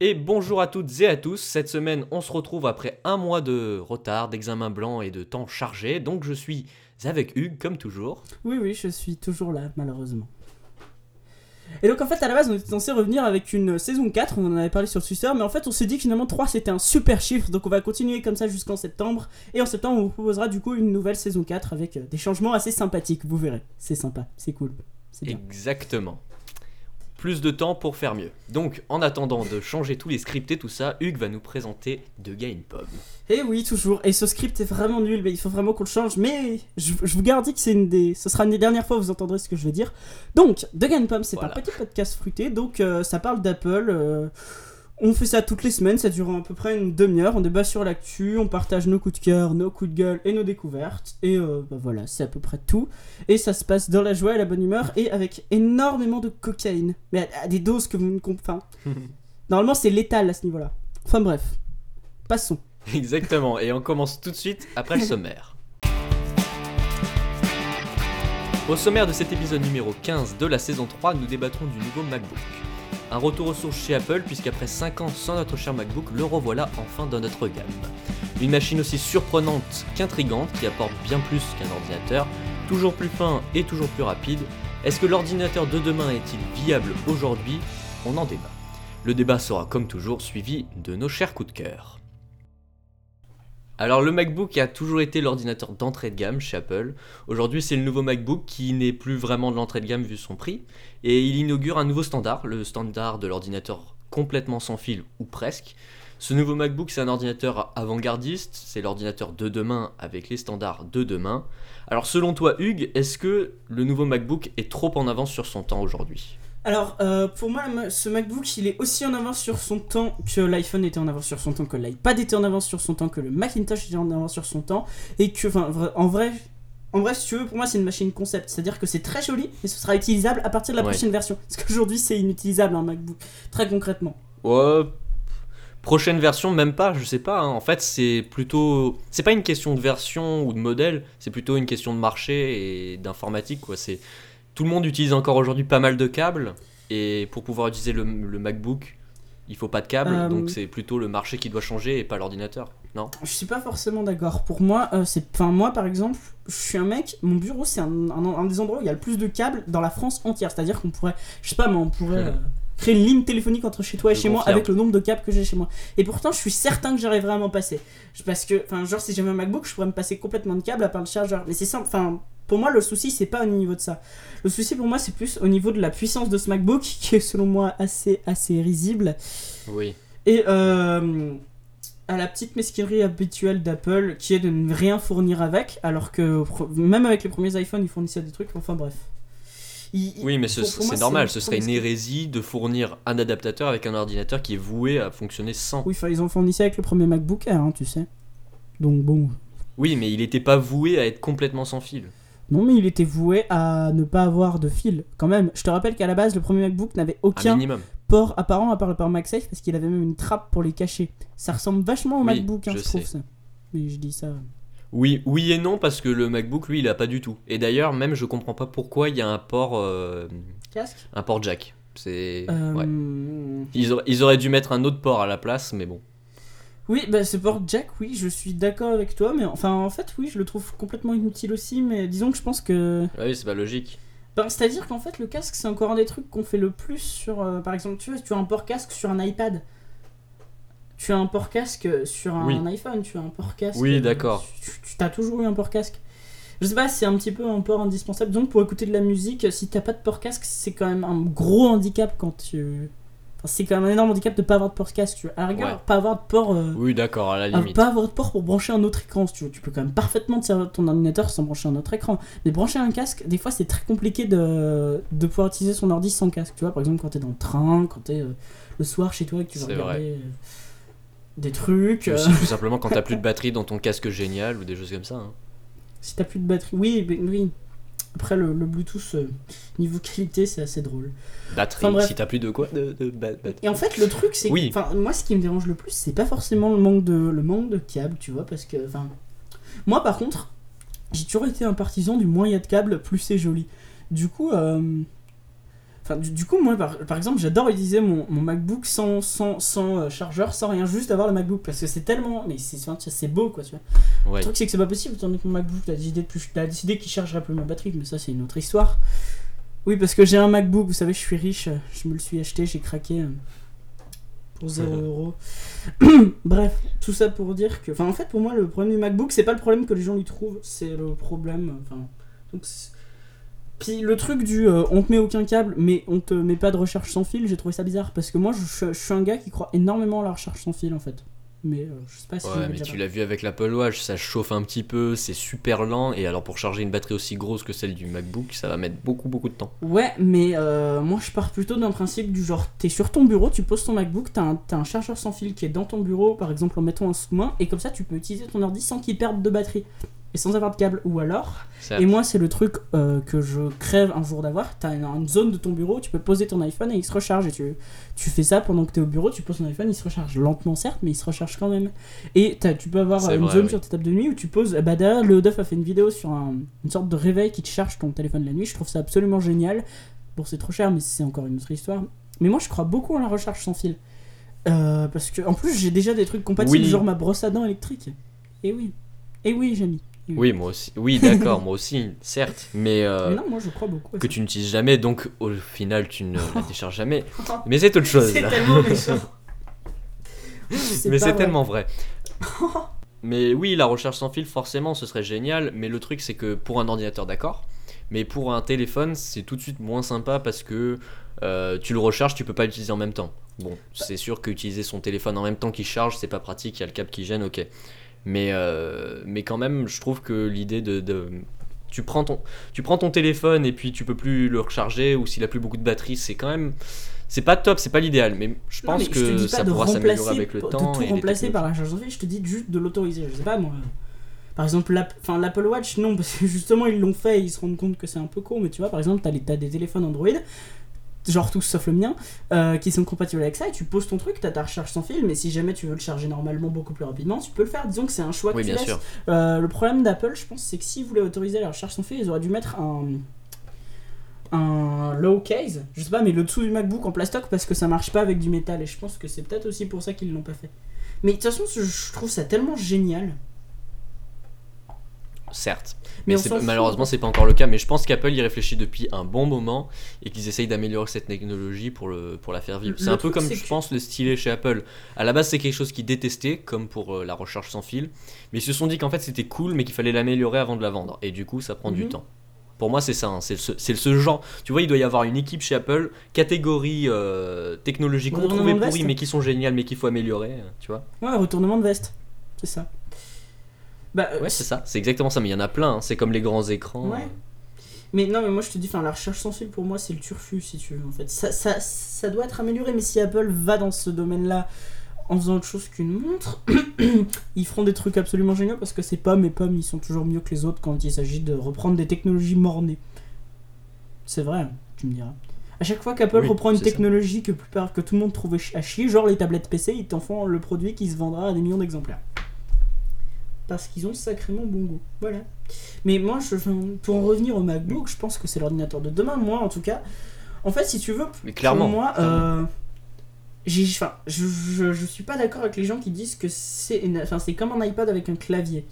Et bonjour à toutes et à tous, cette semaine on se retrouve après un mois de retard, d'examen blanc et de temps chargé, donc je suis avec Hugues comme toujours. Oui, oui, je suis toujours là, malheureusement. Et donc en fait à la base on était censé revenir avec une saison 4, on en avait parlé sur Twitter, mais en fait on s'est dit que finalement 3 c'était un super chiffre, donc on va continuer comme ça jusqu'en septembre, et en septembre on vous proposera du coup une nouvelle saison 4 avec euh, des changements assez sympathiques, vous verrez, c'est sympa, c'est cool. c'est bien. Exactement. Plus de temps pour faire mieux. Donc en attendant de changer tous les scripts et tout ça, Hugues va nous présenter De Game Pub. Et oui, toujours. Et ce script est vraiment nul, mais il faut vraiment qu'on le change. Mais je, je vous garantis que c'est une des, ce sera une des dernières fois où vous entendrez ce que je vais dire. Donc, The Game Pump, c'est Voilà. un petit podcast fruité. Donc, euh, ça parle d'Apple. euh, on fait ça toutes les semaines, ça dure à peu près une demi-heure. On débat sur l'actu, on partage nos coups de cœur, nos coups de gueule et nos découvertes. Et euh, bah voilà, c'est à peu près tout. Et ça se passe dans la joie et la bonne humeur et avec énormément de cocaïne. Mais à, à des doses que vous ne comprenez pas. Normalement, c'est létal à ce niveau-là. Enfin bref, passons. Exactement, et on commence tout de suite après le sommaire. Au sommaire de cet épisode numéro 15 de la saison 3, nous débattrons du nouveau MacBook. Un retour aux sources chez Apple, puisqu'après 5 ans sans notre cher MacBook, le revoilà enfin dans notre gamme. Une machine aussi surprenante qu'intrigante, qui apporte bien plus qu'un ordinateur, toujours plus fin et toujours plus rapide. Est-ce que l'ordinateur de demain est-il viable aujourd'hui? On en débat. Le débat sera comme toujours suivi de nos chers coups de cœur. Alors le MacBook a toujours été l'ordinateur d'entrée de gamme chez Apple. Aujourd'hui c'est le nouveau MacBook qui n'est plus vraiment de l'entrée de gamme vu son prix. Et il inaugure un nouveau standard, le standard de l'ordinateur complètement sans fil ou presque. Ce nouveau MacBook c'est un ordinateur avant-gardiste, c'est l'ordinateur de demain avec les standards de demain. Alors selon toi Hugues, est-ce que le nouveau MacBook est trop en avance sur son temps aujourd'hui? Alors, euh, pour moi, ce MacBook, il est aussi en avance sur son temps que l'iPhone était en avance sur son temps, que l'iPad était en avance sur son temps, que le Macintosh était en avance sur son temps, et que, enfin, en vrai, en vrai, si tu veux, pour moi, c'est une machine concept, c'est-à-dire que c'est très joli, mais ce sera utilisable à partir de la Ouais. prochaine version. Parce qu'aujourd'hui, c'est inutilisable un MacBook, très concrètement. Ouais. Prochaine version, même pas, je sais pas. hein. En fait, c'est plutôt. C'est pas une question de version ou de modèle, c'est plutôt une question de marché et d'informatique, quoi. C'est. Tout le monde utilise encore aujourd'hui pas mal de câbles, et pour pouvoir utiliser le, le MacBook, il faut pas de câbles, Euh, donc c'est plutôt le marché qui doit changer et pas l'ordinateur, non? Je suis pas forcément d'accord. Pour moi, euh, c'est, enfin, moi, par exemple, je suis un mec, mon bureau, c'est un, un- un des endroits où il y a le plus de câbles dans la France entière. C'est-à-dire qu'on pourrait, je sais pas, mais on pourrait euh, créer une ligne téléphonique entre chez toi et Je chez moi avec le nombre de câbles que j'ai chez moi. Et pourtant, je suis certain que j'arriverai à m'en passer. Parce que, enfin, genre, si j'avais un MacBook, je pourrais me passer complètement de câbles à part le chargeur. Mais c'est simple, enfin. Pour moi, le souci, c'est pas au niveau de ça. Le souci pour moi, c'est plus au niveau de la puissance de ce MacBook, qui est selon moi assez, assez risible. Oui. Et euh, à la petite mesquinerie habituelle d'Apple, qui est de ne rien fournir avec, alors que même avec les premiers iPhones, ils fournissaient des trucs, enfin bref. Il- Oui, mais ce- c'est normal, ce serait une hérésie de fournir un adaptateur avec un ordinateur qui est voué à fonctionner sans. Oui, ils ont fourni ça avec le premier MacBook Air, hein, tu sais. Donc bon. Oui, mais il était pas voué à être complètement sans fil. Non, mais il était voué à ne pas avoir de fil, quand même. Je te rappelle qu'à la base, le premier MacBook n'avait Un aucun port apparent à part le port MagSafe, parce qu'il avait même une trappe pour les cacher. Ça ressemble vachement au Oui, MacBook, hein, je je, trouve ça. Mais je dis ça. Oui, oui et non parce que le MacBook lui il a pas du tout. Et d'ailleurs même je comprends pas pourquoi il y a un port euh, Casque? un port jack. C'est Euh, ouais. Ils, auraient, ils auraient dû mettre un autre port à la place mais bon. Oui, bah ce port jack, oui, je suis d'accord avec toi, mais enfin en fait, oui, je le trouve complètement inutile aussi, mais disons que je pense que. Ouais, Oui, c'est pas logique. Ben, C'est-à-dire qu'en fait, le casque, c'est encore un des trucs qu'on fait le plus sur. euh, par exemple, tu vois, tu as un port casque sur un iPad. Tu as un port casque sur un Oui. iPhone, tu as un port casque. Oui, d'accord. Tu, tu as toujours eu un port casque. Je sais pas, c'est un petit peu un port indispensable. Donc pour écouter de la musique, si t'as pas de port casque, c'est quand même un gros handicap quand tu. C'est quand même un énorme handicap de pas avoir de port casque. Tu vois. À la rigueur, Ouais. pas avoir de port. euh, Oui, d'accord, à la limite. pas avoir de port pour brancher un autre écran, si tu veux. Tu peux quand même parfaitement te servir de ton ordinateur sans brancher un autre écran. Mais brancher un casque, des fois, c'est très compliqué de, de pouvoir utiliser son ordi sans casque. Tu vois, par exemple, quand t'es dans le train, quand t'es euh, le soir chez toi et que tu veux regarder euh, des trucs. Aussi, tout simplement quand t'as plus de batterie dans ton casque génial ou des choses comme ça. hein. si t'as plus de batterie. Oui, mais- oui. Après, le, le Bluetooth, euh, niveau qualité, c'est assez drôle. Batterie, Enfin, si t'as plus de quoi de, de Et en fait, le truc, c'est Oui. que. Moi, ce qui me dérange le plus, c'est pas forcément le manque de, le manque de câbles, tu vois, parce que. Enfin. Moi, par contre, j'ai toujours été un partisan du moins il y a de câbles, plus c'est joli. Du coup. euh, Enfin, du, du coup, moi, par, par exemple, j'adore utiliser mon, mon MacBook sans, sans, sans euh, chargeur, sans rien, juste avoir le MacBook. Parce que c'est tellement. Mais c'est c'est beau, quoi, tu vois. Ouais. Le truc, c'est que c'est pas possible, étant donné que mon MacBook, t'as décidé, de plus- t'as décidé qu'il chargerait plus ma batterie, mais ça, c'est une autre histoire. Oui, parce que j'ai un MacBook, vous savez, je suis riche, euh, je me le suis acheté, j'ai craqué euh, pour 0 euros. Bref, tout ça pour dire que. Enfin, en fait, pour moi, le problème du MacBook, c'est pas le problème que les gens lui trouvent, c'est le problème. Enfin. Donc, c'est- puis le truc du euh, on te met aucun câble, mais on te met pas de recharge sans fil, j'ai trouvé ça bizarre parce que moi, je, je suis un gars qui croit énormément à la recharge sans fil en fait. Mais euh, je sais pas si. Ouais, mais tu l'as vu avec l'Apple Watch, ça chauffe un petit peu, c'est super lent, et alors pour charger une batterie aussi grosse que celle du MacBook, ça va mettre beaucoup beaucoup de temps. Ouais, mais euh, moi je pars plutôt d'un principe du genre t'es sur ton bureau, tu poses ton MacBook, t'as un, t'as un chargeur sans fil qui est dans ton bureau, par exemple en mettant un sous-main, et comme ça tu peux utiliser ton ordi sans qu'il perde de batterie et sans avoir de câble. Ou alors, et moi c'est le truc euh, que je crève un jour d'avoir, t'as une, une zone de ton bureau, tu peux poser ton iPhone et il se recharge, et tu, tu fais ça pendant que t'es au bureau, tu poses ton iPhone, il se recharge lentement certes, mais il se recharge quand même. Et t'as- tu peux avoir une vrai, zone oui. sur ta table de nuit où tu poses. Bah d'ailleurs, le Duff a fait une vidéo sur un- une sorte de réveil qui te charge ton téléphone la nuit. Je trouve ça absolument génial. Bon, c'est trop cher, mais c'est encore une autre histoire. Mais moi, je crois beaucoup en la recharge sans fil. Euh, parce que, en plus, j'ai déjà des trucs compatibles, Oui. genre ma brosse à dents électrique. Et oui. Et oui, j'ai mis. Oui, moi aussi. Oui, d'accord, moi aussi, certes, mais, euh, Mais non, moi, je crois beaucoup. à que ça. tu n'utilises jamais, donc au final tu ne la décharges jamais. Mais c'est autre chose. C'est tellement méchant. C'est mais c'est tellement vrai. mais oui, la recharge sans fil, forcément, ce serait génial. Mais le truc, c'est que pour un ordinateur, d'accord. Mais pour un téléphone, c'est tout de suite moins sympa parce que euh, tu le recharges, tu peux pas l'utiliser en même temps. Bon, c'est sûr qu'utiliser son téléphone en même temps qu'il charge, c'est pas pratique, il y a le câble qui gêne, ok. Mais, euh, mais quand même, je trouve que l'idée de, de- tu, prends ton, tu prends ton téléphone et puis tu peux plus le recharger ou s'il a plus beaucoup de batterie, c'est quand même. C'est pas top, c'est pas l'idéal, mais je Non, pense mais je que ça de pourra s'améliorer avec le de temps. tout et remplacer par la charge fil, je te dis juste de l'autoriser. Je sais pas moi. Par exemple, l'Apple Watch, non, parce que justement ils l'ont fait et ils se rendent compte que c'est un peu con. Mais tu vois, par exemple, t'as des téléphones Android, genre tous sauf le mien, euh, qui sont compatibles avec ça et tu poses ton truc, t'as ta recharge sans fil. Mais si jamais tu veux le charger normalement beaucoup plus rapidement, tu peux le faire. Disons que c'est un choix que Oui, tu bien laisses. sûr. Euh, le problème d'Apple, je pense, c'est que s'ils voulaient autoriser la recharge sans fil, ils auraient dû mettre un un low case, je sais pas, mais le dessous du MacBook en plastoc parce que ça marche pas avec du métal et je pense que c'est peut-être aussi pour ça qu'ils l'ont pas fait. Mais de toute façon, je trouve ça tellement génial. Certes. Mais Mais, malheureusement, c'est pas encore le cas. Mais je pense qu'Apple y réfléchit depuis un bon moment et qu'ils essayent d'améliorer cette technologie pour, le, pour la faire vivre. C'est un peu comme, je que- pense, le stylet chez Apple. À la base, c'est quelque chose qu'ils détestaient, comme pour euh, la recharge sans fil. Mais ils se sont dit qu'en fait, c'était cool, mais qu'il fallait l'améliorer avant de la vendre. Et du coup, ça prend du Mhm. temps. Pour moi, c'est ça. hein. C'est ce, ce genre. Tu vois, il doit y avoir une équipe chez Apple, catégorie euh, technologie qu'on trouvait veste. mais qui sont géniales, mais qu'il faut améliorer. euh, Tu vois Ouais, retournement de veste. C'est ça. Bah, euh, Ouais, c'est ça. C'est exactement ça. Mais il y en a plein. hein. C'est comme les grands écrans. Ouais. Mais non, mais moi je te dis, enfin, la recherche sans fil pour moi c'est le turfu si tu veux en fait. Ça, ça, ça doit être amélioré, mais si Apple va dans ce domaine-là en faisant autre chose qu'une montre, ils feront des trucs absolument géniaux parce que ces pommes et pommes ils sont toujours mieux que les autres quand il s'agit de reprendre des technologies mornées. C'est vrai, tu me diras. À chaque fois qu'Apple Oui, reprend une c'est ça. technologie que, plupart, que tout le monde trouvait ch- à chier, genre les tablettes PC, ils t'en font le produit qui se vendra à des millions d'exemplaires. Parce qu'ils ont sacrément bon goût. Voilà. Mais moi, je, pour en revenir au MacBook, je pense que c'est l'ordinateur de demain, moi en tout cas. En fait, si tu veux, Mais clairement. pour moi, clairement. euh, enfin, je, je, je suis pas d'accord avec les gens qui disent que c'est, enfin, c'est comme un iPad avec un clavier.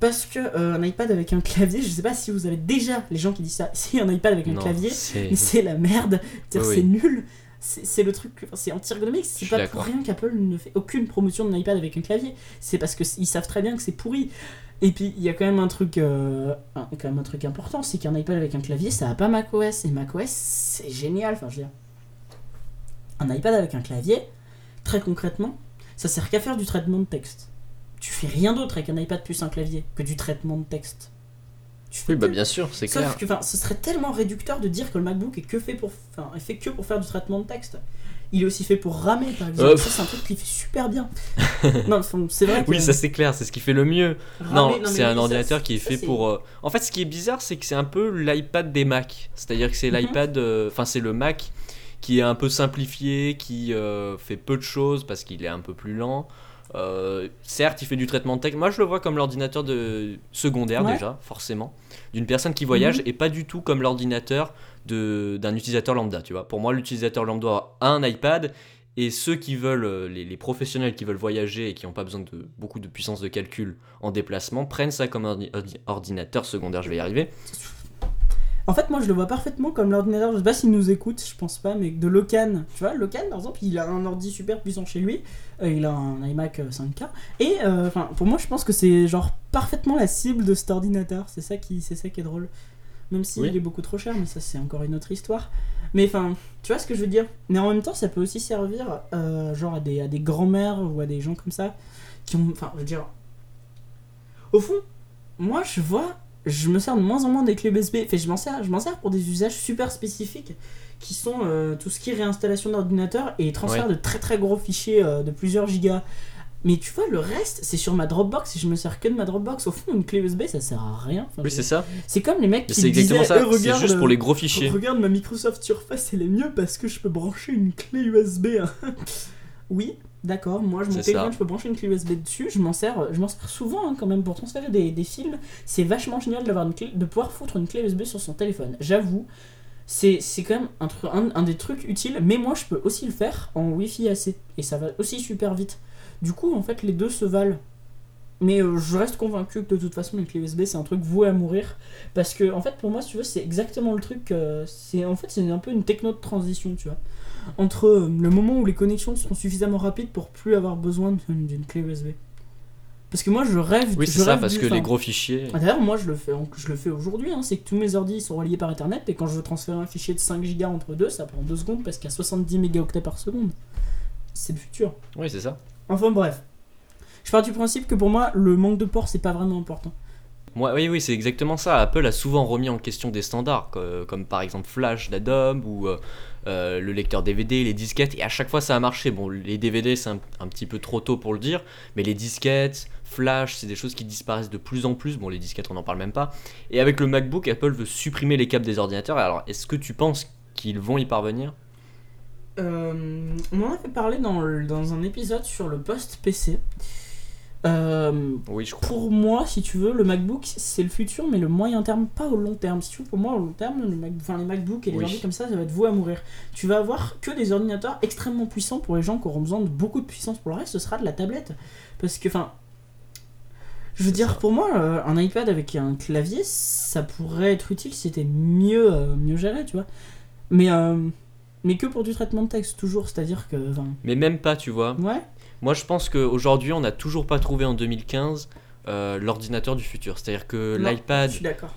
Parce que euh, un iPad avec un clavier, je sais pas si vous avez déjà les gens qui disent ça. Si un iPad avec un Non, clavier, c'est- mais c'est la merde. C'est oui. nul. C'est le truc, c'est anti-ergonomique. C'est pas pour rien qu'Apple ne fait aucune promotion d'un iPad avec un clavier. C'est parce qu'ils savent très bien que c'est pourri. Et puis il y a quand même un truc, euh, un- quand même un truc important, c'est qu'un iPad avec un clavier, ça a pas macOS et macOS, c'est génial. Enfin, je veux dire, un iPad avec un clavier, très concrètement, ça sert qu'à faire du traitement de texte. Tu fais rien d'autre avec un iPad plus un clavier que du traitement de texte. Oui, bah bien sûr, c'est clair. Sauf que ce serait tellement réducteur de dire que le MacBook est que fait pour, enfin, est fait que pour faire du traitement de texte. Il est aussi fait pour ramer, par exemple. Euh, c'est un truc qu'il fait super bien. non, c'est vrai que Oui, ça c'est clair, c'est ce qui fait le mieux. ramer- non, c'est un ça, ordinateur qui est ça, fait pour. euh, En fait, ce qui est bizarre, c'est que c'est un peu l'iPad des Mac. C'est-à-dire que c'est Mhm. l'iPad. euh, Enfin, c'est le Mac qui est un peu simplifié, qui euh, fait peu de choses parce qu'il est un peu plus lent. Euh, certes, il fait du traitement de texte. Moi, je le vois comme l'ordinateur de secondaire Ouais. déjà, forcément, d'une personne qui voyage Mhm. et pas du tout comme l'ordinateur de d'un utilisateur lambda. Tu vois, pour moi, l'utilisateur lambda a un iPad et ceux qui veulent, euh, les, les professionnels qui veulent voyager et qui n'ont pas besoin de beaucoup de puissance de calcul en déplacement, prennent ça comme ordi- ordinateur secondaire. Je vais y arriver. En fait, moi, je le vois parfaitement comme l'ordinateur. Je sais pas s'il nous écoute, je pense pas, mais de Locan. Tu vois, Locan, par exemple, il a un ordi super puissant chez lui. euh, il a un iMac euh, 5K. Et euh, enfin, pour moi, je pense que c'est genre parfaitement la cible de cet ordinateur. C'est ça qui, c'est ça qui est drôle. Même s'il Oui. est beaucoup trop cher, mais ça, c'est encore une autre histoire. Mais enfin, tu vois ce que je veux dire? Mais en même temps, ça peut aussi servir, euh, genre à des, à des grands-mères ou à des gens comme ça qui ont, enfin, je veux dire. Au fond, moi, je vois je me sers de moins en moins des clés USB. Enfin, je m'en sers, je m'en sers pour des usages super spécifiques qui sont euh, tout ce qui est réinstallation d'ordinateur et transfert de très très gros fichiers euh, de plusieurs gigas. Mais tu vois, le reste, c'est sur ma Dropbox et je me sers que de ma Dropbox. Au fond, une clé USB, ça sert à rien. Enfin, Oui, c'est ça. c'est comme les mecs qui C'est exactement disaient, ça. Eh, C'est juste pour euh, les gros fichiers. Regarde ma Microsoft Surface, elle est mieux parce que je peux brancher une clé USB. oui, d'accord. Moi, je mon téléphone, ça. je peux brancher une clé USB dessus. Je m'en sers, je m'en sers souvent hein, quand même pour transférer des, des fils. C'est vachement génial d'avoir une clé, de pouvoir foutre une clé USB sur son téléphone. J'avoue, c'est c'est quand même un, un, un des trucs utiles. Mais moi, je peux aussi le faire en Wi-Fi AC et ça va aussi super vite. Du coup, en fait, les deux se valent. Mais euh, je reste convaincu que de toute façon, une clé USB, c'est un truc voué à mourir. Parce que, en fait, pour moi, si tu veux, c'est exactement le truc. euh, c'est En fait, c'est un peu une techno de transition, tu vois. Entre euh, le moment où les connexions seront suffisamment rapides pour plus avoir besoin d'une clé USB. Parce que moi, je rêve. Oui, c'est ça, parce du- que les gros fichiers. ah, D'ailleurs, moi je le fais, je le fais aujourd'hui, hein, c'est que tous mes ordis sont reliés par Ethernet et quand je veux transférer un fichier de 5 Go entre deux, ça prend 2 secondes parce qu'il y a 70 mégaoctets par seconde. C'est le futur. Oui, c'est ça. Enfin bref. Je pars du principe que pour moi, le manque de port, c'est pas vraiment important. Moi, oui, oui, c'est exactement ça. Apple a souvent remis en question des standards, co- comme, par exemple Flash d'Adobe ou euh, le lecteur DVD, les disquettes, et à chaque fois ça a marché. Bon, les DVD, c'est un, petit peu trop tôt pour le dire, mais les disquettes, Flash, c'est des choses qui disparaissent de plus en plus. Bon, les disquettes, on n'en parle même pas. Et avec le MacBook, Apple veut supprimer les câbles des ordinateurs. Alors, est-ce que tu penses qu'ils vont y parvenir? Euh, on en avait parlé dans, dans un épisode sur le post PC. Euh, Oui, je crois. pour moi, si tu veux, le MacBook c'est le futur, mais le moyen terme, pas au long terme. Si tu veux, pour moi, au long terme, le Mac- enfin, les MacBooks et les Oui. ordi comme ça, ça va être voué à mourir. Tu vas avoir que des ordinateurs extrêmement puissants pour les gens qui auront besoin de beaucoup de puissance. Pour le reste, ce sera de la tablette. Parce que, enfin. Je veux dire, ça. pour moi, euh, un iPad avec un clavier, ça pourrait être utile si c'était mieux, euh, mieux géré, tu vois. Mais, mais que pour du traitement de texte, toujours. C'est-à-dire que. Mais même pas, tu vois. ouais. Moi, je pense qu'aujourd'hui, on n'a toujours pas trouvé en 2015 euh, l'ordinateur du futur. C'est-à-dire que l'iPad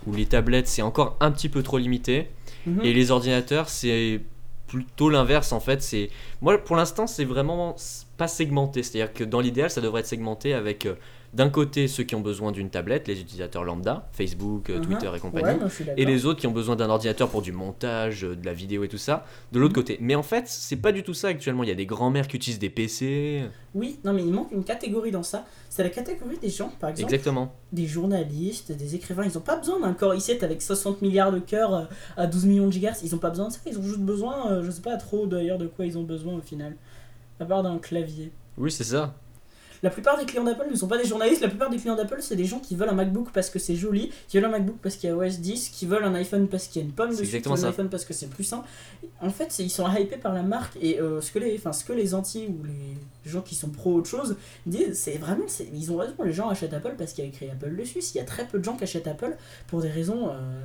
ou les tablettes, c'est encore un petit peu trop limité. Mhm. Et les ordinateurs, c'est plutôt l'inverse en fait. C'est moi pour l'instant, c'est vraiment pas segmenté. C'est-à-dire que dans l'idéal, ça devrait être segmenté avec euh, d'un côté ceux qui ont besoin d'une tablette, les utilisateurs lambda, Facebook, euh, Mhm. Twitter et compagnie. Ouais. Et les autres qui ont besoin d'un ordinateur pour du montage, euh, de la vidéo et tout ça, de l'autre Mhm. côté. Mais en fait, c'est pas du tout ça actuellement. Il y a des grands-mères qui utilisent des PC. Oui, non mais il manque une catégorie dans ça. C'est la catégorie des gens, par exemple, Exactement. des journalistes, des écrivains. Ils ont pas besoin d'un Core i7 avec 60 milliards de cœurs euh, à 12 millions de gigahertz. Ils ont pas besoin de ça. Ils ont juste besoin, je sais pas trop d'ailleurs de quoi ils ont besoin au final. À part d'un clavier. Oui, c'est ça. La plupart des clients d'Apple ne sont pas des journalistes. La plupart des clients d'Apple, c'est des gens qui veulent un MacBook parce que c'est joli, qui veulent un MacBook parce qu'il y a OS 10, qui veulent un iPhone parce qu'il y a une pomme dessus, qui veulent un iPhone parce que c'est plus sain. En fait, ils sont hypés par la marque et euh, ce que les, ce que les anti ou les gens qui sont pro autre chose disent, c'est vraiment, ils ont raison. Les gens achètent Apple parce qu'il y a écrit Apple dessus. S'il y a très peu de gens qui achètent Apple pour des raisons euh,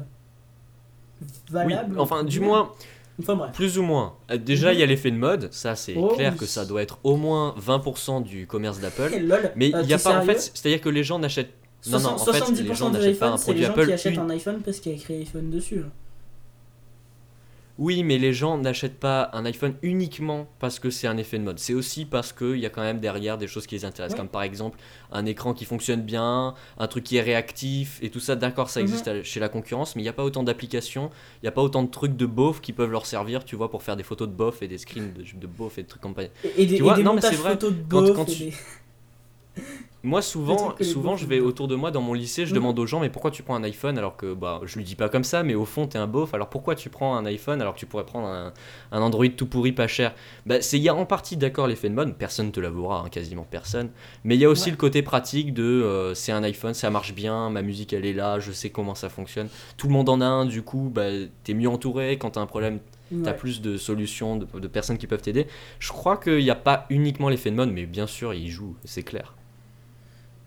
Oui, valables. enfin, du moins, Enfin bref. plus ou moins. Euh, Déjà, il y a l'effet de mode. Ça, c'est Oh, clair oui. que ça doit être au moins 20% du commerce d'Apple. Mais Euh, il y a pas, en fait, c'est-à-dire que les gens n'achètent. Non, non, en 60- fait, 70% les gens n'achètent pas un produit les gens Apple. qui achètent un iPhone parce qu'il y a écrit iPhone dessus. Oui, mais les gens n'achètent pas un iPhone uniquement parce que c'est un effet de mode. C'est aussi parce qu'il y a quand même derrière des choses qui les intéressent, Ouais. comme par exemple un écran qui fonctionne bien, un truc qui est réactif et tout ça. D'accord, ça Mhm. existe chez la concurrence, mais il n'y a pas autant d'applications, il n'y a pas autant de trucs de beauf qui peuvent leur servir, tu vois, pour faire des photos de beauf et des screens de, de beauf et de trucs comme ça. Et, et des, Tu vois, et des non, mais montages c'est vrai, photos de quand- beauf quand et tu- des- Moi, souvent, souvent je vais autour de moi dans mon lycée, je Mhm. demande aux gens, mais pourquoi tu prends un iPhone alors que, bah, je lui dis pas comme ça, mais au fond, t'es un beauf, alors pourquoi tu prends un iPhone alors que tu pourrais prendre un, un Android tout pourri, pas cher? Bah, c'est, il y a en partie, d'accord, l'effet de mode, personne te l'avouera, hein, quasiment personne, mais il y a aussi Ouais. le côté pratique de, euh, c'est un iPhone, ça marche bien, ma musique elle est là, je sais comment ça fonctionne, tout le monde en a un, du coup, bah, t'es mieux entouré, quand t'as un problème, t'as Ouais. plus de solutions, de, de personnes qui peuvent t'aider. Je crois qu'il n'y a pas uniquement l'effet de mode, mais bien sûr, il joue, c'est clair.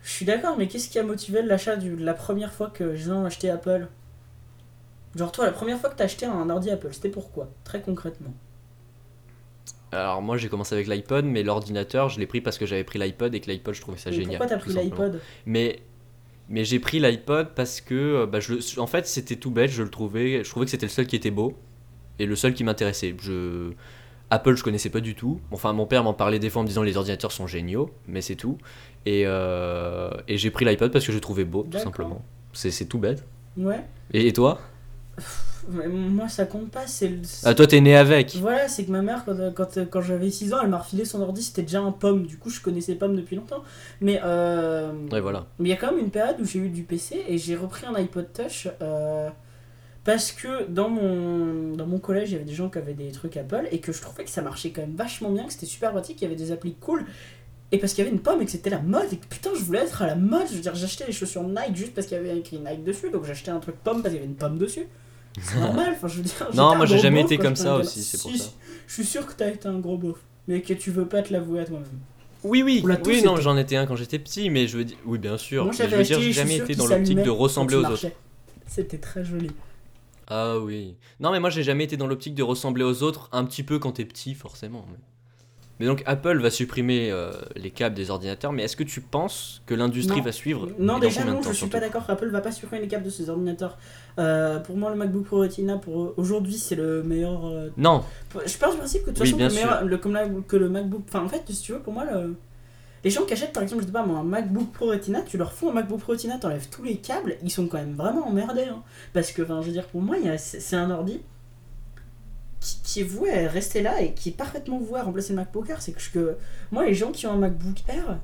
Je suis d'accord, mais qu'est-ce qui a motivé l'achat du- de la première fois que les gens ont acheté Apple? Genre toi, la première fois que t'as acheté un ordi Apple, c'était pourquoi Très concrètement? Alors moi j'ai commencé avec l'iPod, mais l'ordinateur je l'ai pris parce que j'avais pris l'iPod et que l'iPod je trouvais ça génial. pourquoi t'as pris l'iPod? Mais mais j'ai pris l'iPod parce que euh, bah, je, en fait c'était tout bête, je le trouvais, je trouvais que c'était le seul qui était beau et le seul qui m'intéressait. Je Apple je connaissais pas du tout. Enfin mon père m'en parlait des fois en me disant les ordinateurs sont géniaux, mais c'est tout. Et, euh, et j'ai pris l'iPod parce que je le trouvais beau tout simplement. C'est c'est tout bête. Ouais. Et, et toi? Mais moi, ça compte pas, c'est le. Ah toi t'es né avec. Voilà, c'est que ma mère, quand, quand, quand j'avais 6 ans, elle m'a refilé son ordi, c'était déjà un pomme. Du coup, je connaissais pomme depuis longtemps. Mais euh, Ouais voilà. mais il y a quand même une période où j'ai eu du PC et j'ai repris un iPod Touch euh, parce que dans mon, dans mon collège, il y avait des gens qui avaient des trucs Apple et que je trouvais que ça marchait quand même vachement bien, que c'était super pratique, qu'il y avait des applis cool. Et parce qu'il y avait une pomme et que c'était la mode, et que putain, je voulais être à la mode. Je veux dire, j'achetais les chaussures Nike juste parce qu'il y avait écrit Nike dessus, donc j'achetais un truc pomme parce qu'il y avait une pomme dessus. C'est normal, enfin, je veux dire. Non, moi j'ai jamais été comme ça aussi, c'est pour Si, ça. Je suis sûr que t'as été un gros beauf, mais que tu veux pas te l'avouer à toi-même. Oui, oui, oui, non, j'en étais un quand j'étais petit, mais je veux dire, oui, bien sûr. Moi, mais je veux dire, j'ai jamais été dans l'optique de ressembler aux autres. C'était très joli. Ah oui. Non, mais moi, j'ai jamais été dans l'optique de ressembler aux autres, un petit peu quand t'es petit, forcément. Mais... mais donc, Apple va supprimer euh, les câbles des ordinateurs, mais est-ce que tu penses que l'industrie va suivre Non, déjà non, je suis pas d'accord. Apple va pas supprimer les câbles de ses ordinateurs. Euh, pour moi, le MacBook Pro Retina, pour aujourd'hui, c'est le meilleur. euh, Non, Je pars du principe que de toute Oui, façon, bien le, meilleur- le- comme la- que le MacBook. Enfin, en fait, si tu veux, pour moi, le- les gens qui achètent par exemple, je sais pas moi, un MacBook Pro Retina, tu leur fous un MacBook Pro Retina, t'enlèves tous les câbles, ils sont quand même vraiment emmerdés. hein. Parce que, enfin, je veux dire, pour moi, c'est un ordi qui, est voué à rester là et qui est parfaitement voué à remplacer le MacBook Air. C'est que, moi, les gens qui ont un MacBook Air,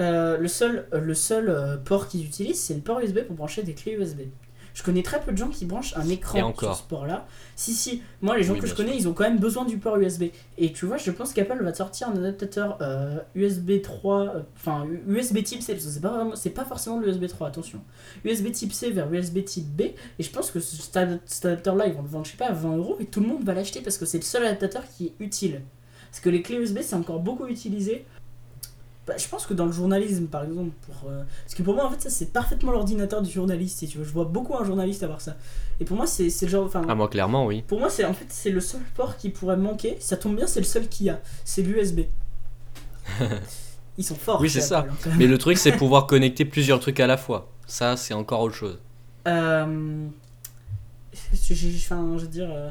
euh, le seul, le seul euh, port qu'ils utilisent, c'est le port USB pour brancher des clés USB. Je connais très peu de gens qui branchent un écran Et sur ce port-là. Si, si, moi, les gens Oui, que je connais, ils ont quand même besoin du port USB. Et tu vois, je pense qu'Apple va te sortir un adaptateur euh, USB 3, euh, enfin USB type C, parce que c'est pas, vraiment- pas forcément le USB 3, attention. USB type C vers USB type B, et je pense que ce- cet adaptateur-là, ils vont le vendre, je sais pas, à 20 euros, et tout le monde va l'acheter parce que c'est le seul adaptateur qui est utile. Parce que les clés USB, c'est encore beaucoup utilisé. Bah, je pense que dans le journalisme, par exemple, pour, euh, parce que pour moi, en fait, ça c'est parfaitement l'ordinateur du journaliste, si tu veux. Je vois beaucoup un journaliste avoir ça. Et pour moi, c'est le genre. Enfin, ah, moi, clairement, oui. pour moi, c'est en fait c'est le seul port qui pourrait manquer. Ça tombe bien, c'est le seul qu'il y a. C'est l'USB. Ils sont forts. Oui, c'est ça. Apple, hein. Mais le truc, c'est pouvoir connecter plusieurs trucs à la fois. Ça, c'est encore autre chose. Euh, je veux dire. euh,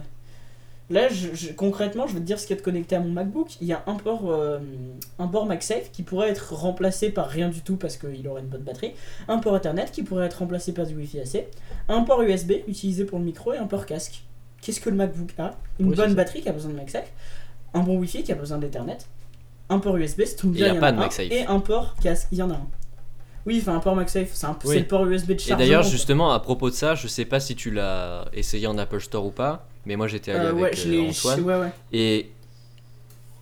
Là, je- je- concrètement, je vais te dire ce qu'il y a de connecté à mon MacBook. Il y a un port, euh, un port MagSafe qui pourrait être remplacé par rien du tout parce qu'il aurait une bonne batterie. Un port Ethernet qui pourrait être remplacé par du Wi-Fi AC. Un port USB utilisé pour le micro et un port casque. Qu'est-ce que le MacBook a? Une Oui, bonne batterie qui a besoin de MagSafe. Un bon Wi-Fi qui a besoin d'Ethernet. Un port USB, c'est tout bien. il y a pas de. MagSafe. Et un port casque, il y en a un. Oui, enfin un port MagSafe, c'est un- Oui. c'est le port USB de Et chargement. d'ailleurs, quoi. justement, à propos de ça, je sais pas si tu l'as essayé en Apple Store ou pas, mais moi j'étais allé Euh, avec ouais, je euh. Antoine. je- Ouais, ouais. Et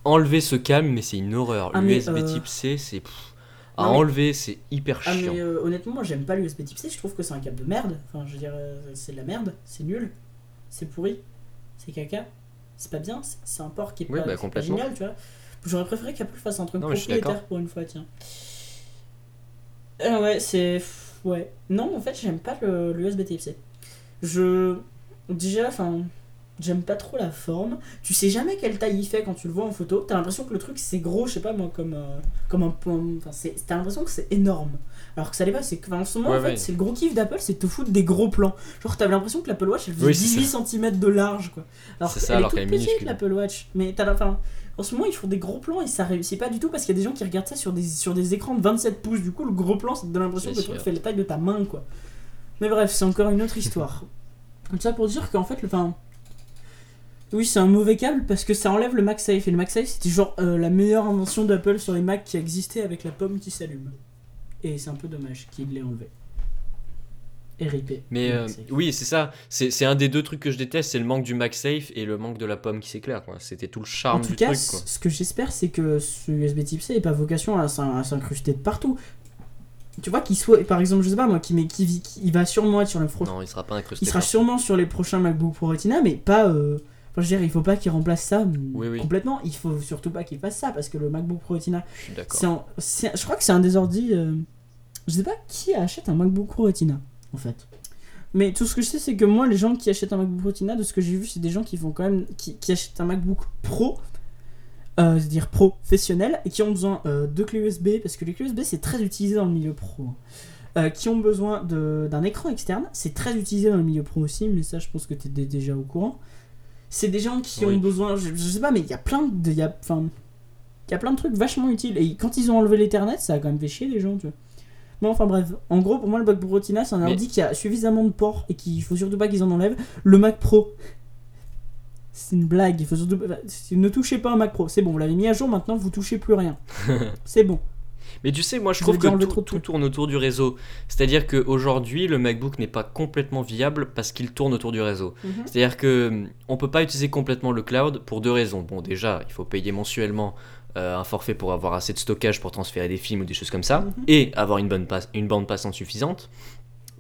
enlever ce câble, mais c'est une horreur. Ah, L'USB euh, type C, c'est. À Non, mais- enlever, c'est hyper Ah chiant. mais euh, honnêtement moi j'aime pas l'USB type C, je trouve que c'est un câble de merde. Enfin je veux dire c'est de la merde, c'est nul, c'est pourri, c'est caca, c'est pas bien, c'est- un port qui est Oui, pas, bah, pas génial tu vois. J'aurais préféré qu'Apple fasse un truc Non, propriétaire pour une fois tiens. Euh, ouais c'est... Ouais. Non en fait j'aime pas le l'USB type C. Je... Déjà enfin... J'aime pas trop la forme. Tu sais jamais quelle taille il fait quand tu le vois en photo. T'as l'impression que le truc c'est gros, je sais pas moi, comme, euh, comme un pomme. Enfin, c'est- t'as l'impression que c'est énorme. Alors que ça l'est pas. C'est en ce moment, Ouais, en fait, ouais. c'est le gros kiff d'Apple, c'est de te foutre des gros plans. Genre, t'avais l'impression que l'Apple Watch elle faisait Oui, c'est 18 cm de large quoi. Alors C'est que ça, elle alors est toute qu'elle est petite l'Apple Watch. Mais t'as fin. En ce moment, ils font des gros plans et ça réussit pas du tout parce qu'il y a des gens qui regardent ça sur des, sur des écrans de 27 pouces. Du coup, le gros plan, ça te donne l'impression que Bien le truc sûr. fait la taille de ta main quoi. Mais bref, c'est encore une autre histoire. Tout ça pour dire qu'en fait, le. Enfin, oui, c'est un mauvais câble parce que ça enlève le MagSafe. Et le MagSafe, c'était genre euh, la meilleure invention d'Apple sur les Macs qui existait avec la pomme qui s'allume. Et c'est un peu dommage qu'il l'ait enlevé. RIP. Mais euh, oui, c'est ça. C'est un des deux trucs que je déteste, c'est le manque du MagSafe et le manque de la pomme qui s'éclaire. C'était tout le En charme tout du cas, truc. Quoi. ce que j'espère, c'est que ce USB Type C n'ait pas vocation à s'in- à s'incruster de partout. Tu vois, qu'il soit, par exemple, je sais pas moi, qui, qui- il va sûrement être sur le pro- Non, il sera pas incrusté. Il sera sûrement sur les prochains MacBook Pro Retina, mais pas. euh, Enfin, je veux dire, il faut pas qu'il remplace ça mm, Oui, oui. complètement. Il faut surtout pas qu'il fasse ça parce que le MacBook Pro Retina, Je suis d'accord. je crois que c'est un des ordi. euh, je sais pas qui achète un MacBook Pro Retina en fait. Mais tout ce que je sais, c'est que moi, les gens qui achètent un MacBook Pro Retina, de ce que j'ai vu, c'est des gens qui font quand même. qui, qui achètent un MacBook Pro, euh, c'est-à-dire professionnel, et qui ont besoin euh, de clés USB, parce que les clés USB, c'est très utilisé dans le milieu pro. hein. Euh, qui ont besoin d'un écran externe, c'est très utilisé dans le milieu pro aussi, mais ça, je pense que tu es déjà au courant. C'est des gens qui Oui. ont besoin, je, je sais pas, mais il y a plein de. il y a- Enfin. Il y a plein de trucs vachement utiles. Et quand ils ont enlevé l'Ethernet, ça a quand même fait chier les gens, tu vois. Mais enfin bref, en gros, pour moi, le MacBook Retina, c'est un ordi qui a suffisamment de ports et qu'il faut surtout pas qu'ils en enlèvent. Le Mac Pro, c'est une blague. Il faut surtout Ne touchez pas un Mac Pro. C'est bon, vous l'avez mis à jour, maintenant vous touchez plus rien. c'est bon. Mais tu sais, moi je trouve que tout, tourne autour du réseau. C'est-à-dire qu'aujourd'hui, le MacBook n'est pas complètement viable parce qu'il tourne autour du réseau. C'est-à-dire que hum, on peut pas utiliser complètement le cloud pour deux raisons. Bon, déjà, il faut payer mensuellement euh, un forfait pour avoir assez de stockage pour transférer des films ou des choses comme ça, Mhm. et avoir une, bonne passe- une bande passante suffisante.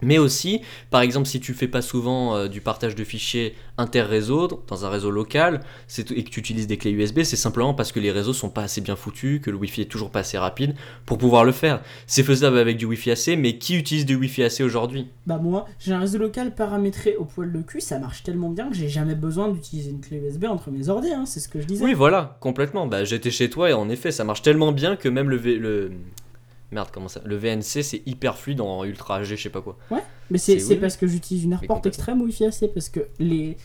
Mais aussi, par exemple, si tu fais pas souvent euh, du partage de fichiers inter-réseau dans un réseau local et que tu utilises des clés USB, c'est simplement parce que les réseaux sont pas assez bien foutus, que le Wi-Fi est toujours pas assez rapide pour pouvoir le faire. C'est faisable avec du Wi-Fi AC, mais qui utilise du Wi-Fi AC aujourd'hui? Bah moi, j'ai un réseau local paramétré au poil de cul, ça marche tellement bien que j'ai jamais besoin d'utiliser une clé USB entre mes ordi, hein, c'est ce que je disais. Oui, voilà, complètement. Bah, j'étais chez toi et en effet, ça marche tellement bien que même le... Merde, comment ça Le VNC, c'est hyper fluide en Ultra HD, je sais pas quoi. Mais c'est oui. parce que j'utilise une AirPort extrême Wi-Fi AC parce que les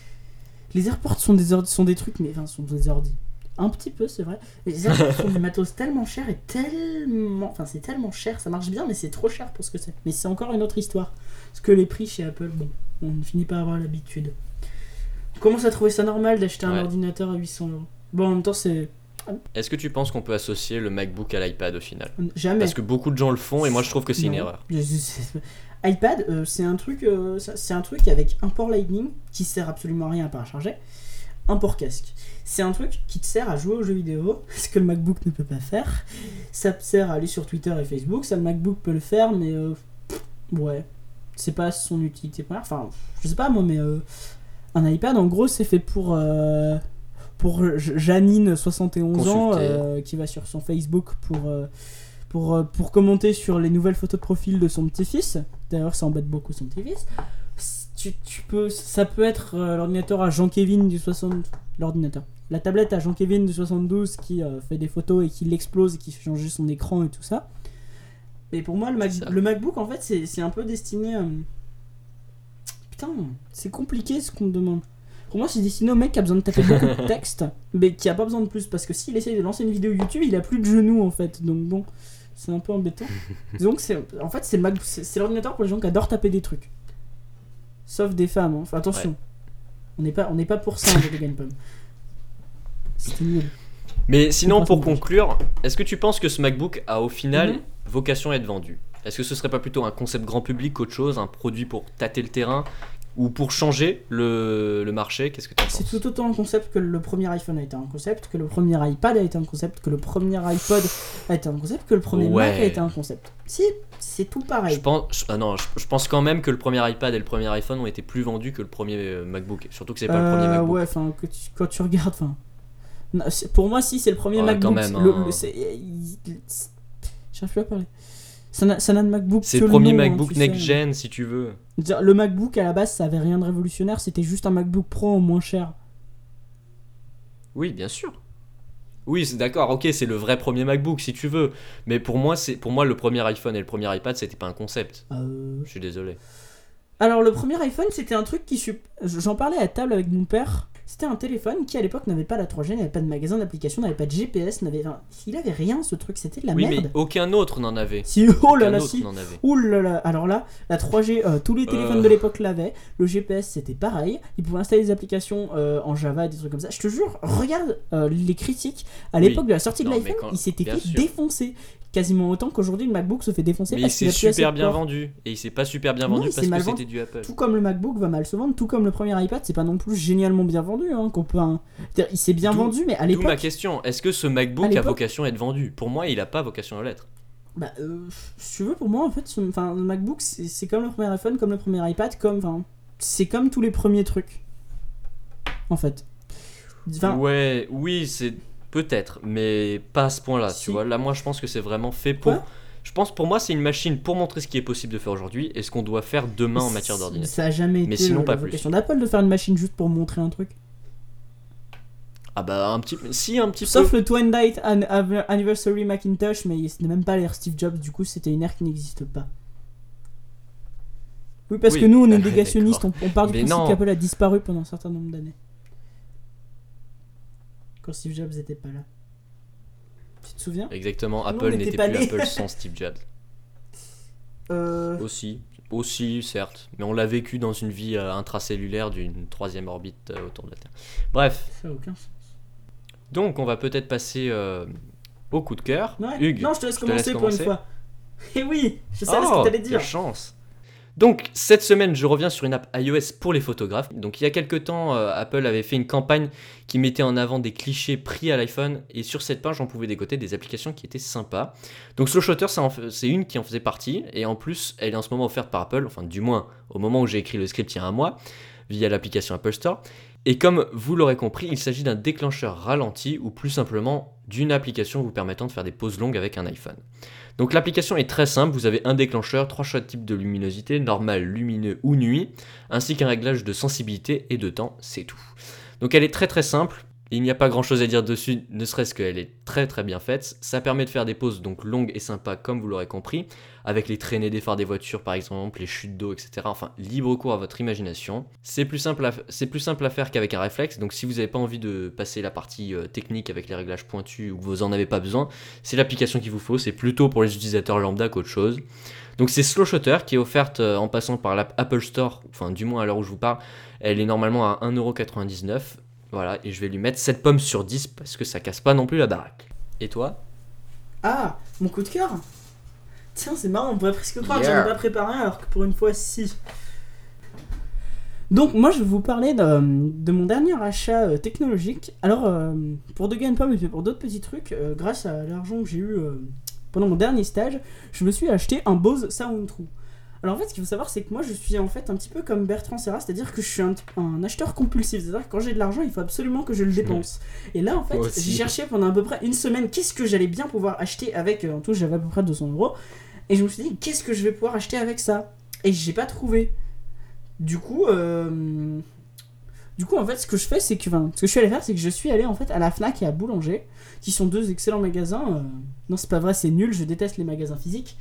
les AirPorts sont des ordi, sont des trucs mais enfin sont des ordi. Un petit peu, c'est vrai. Mais les AirPorts sont du matos tellement cher et tellement enfin c'est tellement cher, ça marche bien mais c'est trop cher pour ce que c'est. Mais c'est encore une autre histoire. Parce que les prix chez Apple, bon, on finit par avoir l'habitude. On commence à trouver ça normal d'acheter un Ouais. ordinateur à 800 euros. Bon, en même temps, c'est Est-ce que tu penses qu'on peut associer le MacBook à l'iPad au final jamais. Parce que beaucoup de gens le font et moi je trouve que c'est une erreur. IPad, euh, c'est un truc, euh, ça- c'est un truc avec un port Lightning qui sert absolument à rien à part à charger, un port casque. C'est un truc qui te sert à jouer aux jeux vidéo, ce que le MacBook ne peut pas faire. Ça te sert à aller sur Twitter et Facebook, ça le MacBook peut le faire, mais euh, ouais, c'est pas son utilité première. Enfin, je sais pas moi, mais euh, un iPad en gros c'est fait pour euh, pour Janine 71 ans euh, qui va sur son Facebook pour euh, pour, euh, pour commenter sur les nouvelles photos de profil de son petit-fils. D'ailleurs, ça embête beaucoup son petit-fils. Tu, tu peux, ça peut être euh, l'ordinateur à Jean-Kévin du 60... L'ordinateur. La tablette à Jean-Kévin du 72 qui euh, fait des photos et qui l'explose et qui fait changer son écran et tout ça. Mais pour moi, le, Mac- le MacBook, en fait, c'est un peu destiné... à- Putain, c'est compliqué ce qu'on me demande. Pour moi, c'est destiné au mec qui a besoin de taper beaucoup de texte, mais qui a pas besoin de plus. Parce que s'il essaye de lancer une vidéo YouTube, il a plus de genoux en fait. Donc bon, c'est un peu embêtant. Que c'est. En fait, c'est le Mac- c'est c'est l'ordinateur pour les gens qui adorent taper des trucs. Sauf des femmes. hein. Enfin, attention. On n'est pas, on n'est pas pour ça, hein, les gagne pomme. C'était nul. Mais sinon, pour conclure, est-ce que tu penses que ce MacBook a au final Mhm. vocation à être vendu? Est-ce que ce serait pas plutôt un concept grand public qu'autre chose, un produit pour tâter le terrain ou pour changer le, le marché Qu'est-ce que tu C'est tout autant un concept que le premier iPhone a été un concept, que le premier iPad a été un concept, que le premier iPod a été un concept, que le premier Ouais. Mac a été un concept. Si, c'est tout Je pareil. pense, ah non, je, je pense quand même que le premier iPad et le premier iPhone ont été plus vendus que le premier euh, MacBook. Surtout que c'est pas le premier Euh, MacBook. Ouais, enfin, quand tu regardes, enfin. Pour moi, si, c'est le premier Ouais, MacBook. quand même, hein. le- plus à parler. Ça n'a ça n'a de MacBook. C'est le premier nom, hein, MacBook tu sais. next gen si tu veux. Le MacBook à la base, ça avait rien de révolutionnaire, c'était juste un MacBook Pro moins cher. Oui, bien sûr. Oui, c'est d'accord. Ok, c'est le vrai premier MacBook si tu veux. Mais pour moi, c'est pour moi le premier iPhone et le premier iPad, c'était pas un concept. Euh, Je suis désolé. Alors, le premier iPhone, c'était un truc qui. J'en parlais à table avec mon père. C'était un téléphone qui à l'époque n'avait pas la 3G, n'avait pas de magasin d'application, n'avait pas de GPS, n'avait, il avait rien ce truc, c'était de la Oui, merde. mais aucun autre n'en avait. Si, oh là Aucun là, si. Ouh là là, alors là, la 3G, euh, tous les téléphones Euh. de l'époque l'avaient. Le GPS, c'était pareil. Ils pouvaient installer des applications euh, en Java et des trucs comme ça. Je te jure, regarde euh, les critiques. À Oui. l'époque de la sortie de Non, l'iPhone, quand- il s'était fait sûr. défoncer. Quasiment autant qu'aujourd'hui, le MacBook se fait défoncer Mais il parce qu'il s'est super bien vendu. Et il s'est pas super bien vendu il parce que c'était du Apple. Tout comme le MacBook va mal se vendre, tout comme le premier iPad, c'est pas non plus génialement bien vendu. Qu'on peut, hein. Il s'est bien vendu, mais à D'où ma l'époque. question, est-ce que ce MacBook a l'époque- vocation à être vendu? Pour moi, il a pas vocation à l'être. Bah, euh, si tu veux, pour moi, en fait, enfin, le MacBook, c'est comme le premier iPhone, comme le premier iPad, comme. C'est comme tous les premiers trucs. En fait. Enfin, Ouais, oui, c'est peut-être, mais pas à ce point-là, Si. tu vois. Là, moi, je pense que c'est vraiment fait pour. Quoi? Je pense pour moi, c'est une machine pour montrer ce qui est possible de faire aujourd'hui et ce qu'on doit faire demain en matière d'ordinateur. Ça a jamais Mais été sinon, le- pas la plus. vocation d'Apple de faire une machine juste pour montrer un truc. Ah bah un petit, si un petit Sauf peu. le 20th an- an- Anniversary Macintosh, mais ce n'est même pas l'ère Steve Jobs, du coup c'était une ère qui n'existe pas. Oui, parce Oui, que nous on est négationnistes, on, on part du Mais principe qu'Apple a disparu pendant un certain nombre d'années. Quand Steve Jobs n'était pas là. Tu te souviens? Exactement, Apple n'était plus. Apple sans Steve Jobs. euh... Aussi, aussi, certes, mais on l'a vécu dans une vie euh, intracellulaire d'une troisième orbite euh, autour de la Terre. Bref, Ça a aucun sens. Donc on va peut-être passer euh, au coup de cœur. Ouais. Hugues, non, je te laisse je te commencer laisse pour commencer. une fois. Et oui, je savais ce Oh, que t'allais dire. quelle chance. Donc cette semaine, je reviens sur une app iOS pour les photographes. Donc il y a quelques temps, euh, Apple avait fait une campagne qui mettait en avant des clichés pris à l'iPhone et sur cette page, on pouvait décoter des applications qui étaient sympas. Donc Slow Shutter, c'est une qui en faisait partie et en plus, elle est en ce moment offerte par Apple, enfin du moins au moment où j'ai écrit le script il y a un mois, via l'application Apple Store. Et comme vous l'aurez compris, il s'agit d'un déclencheur ralenti ou plus simplement d'une application vous permettant de faire des pauses longues avec un iPhone. Donc l'application est très simple, vous avez un déclencheur, trois choix de type de luminosité, normal, lumineux ou nuit, ainsi qu'un réglage de sensibilité et de temps, c'est tout. Donc elle est très très simple, il n'y a pas grand chose à dire dessus, ne serait-ce qu'elle est très très bien faite. Ça permet de faire des pauses donc longues et sympas comme vous l'aurez compris, avec les traînées des phares des voitures par exemple, les chutes d'eau, etc. Enfin, libre cours à votre imagination. C'est plus simple à, faire qu'avec un réflexe, donc si vous n'avez pas envie de passer la partie euh, technique avec les réglages pointus ou que vous en avez pas besoin, c'est l'application qu'il vous faut, c'est plutôt pour les utilisateurs lambda qu'autre chose. Donc c'est Slow Shutter qui est offerte euh, en passant par l'app Apple Store, enfin du moins à l'heure où je vous parle, elle est normalement à 1,99€. Voilà, et je vais lui mettre 7 pommes sur 10 parce que ça casse pas non plus la baraque. Et toi? Ah, mon coup de cœur? Tiens, c'est marrant, on pourrait presque croire que j'en ai pas préparé alors que pour une fois, si. Donc, moi, je vais vous parler de, de mon dernier achat euh, technologique. Alors, euh, pour de gain de pommes et pour d'autres petits trucs, euh, grâce à l'argent que j'ai eu euh, pendant mon dernier stage, je me suis acheté un Bose Soundtrue. Alors en fait, ce qu'il faut savoir, c'est que moi, je suis en fait un petit peu comme Bertrand Serra, c'est-à-dire que je suis un, un acheteur compulsif. C'est-à-dire que quand j'ai de l'argent, il faut absolument que je le dépense. Et là, en fait, j'ai cherché pendant à peu près une semaine qu'est-ce que j'allais bien pouvoir acheter avec. euh, En tout, j'avais à peu près 200 euros. Et je me suis dit, qu'est-ce que je vais pouvoir acheter avec ça? Et j'ai pas trouvé. Du coup, euh, du coup, en fait, ce que je fais, c'est que, enfin, ce que je suis allé faire, c'est que je suis allé en fait à la Fnac et à Boulanger, qui sont deux excellents magasins. euh, Non, c'est pas vrai, c'est nul. Je déteste les magasins physiques.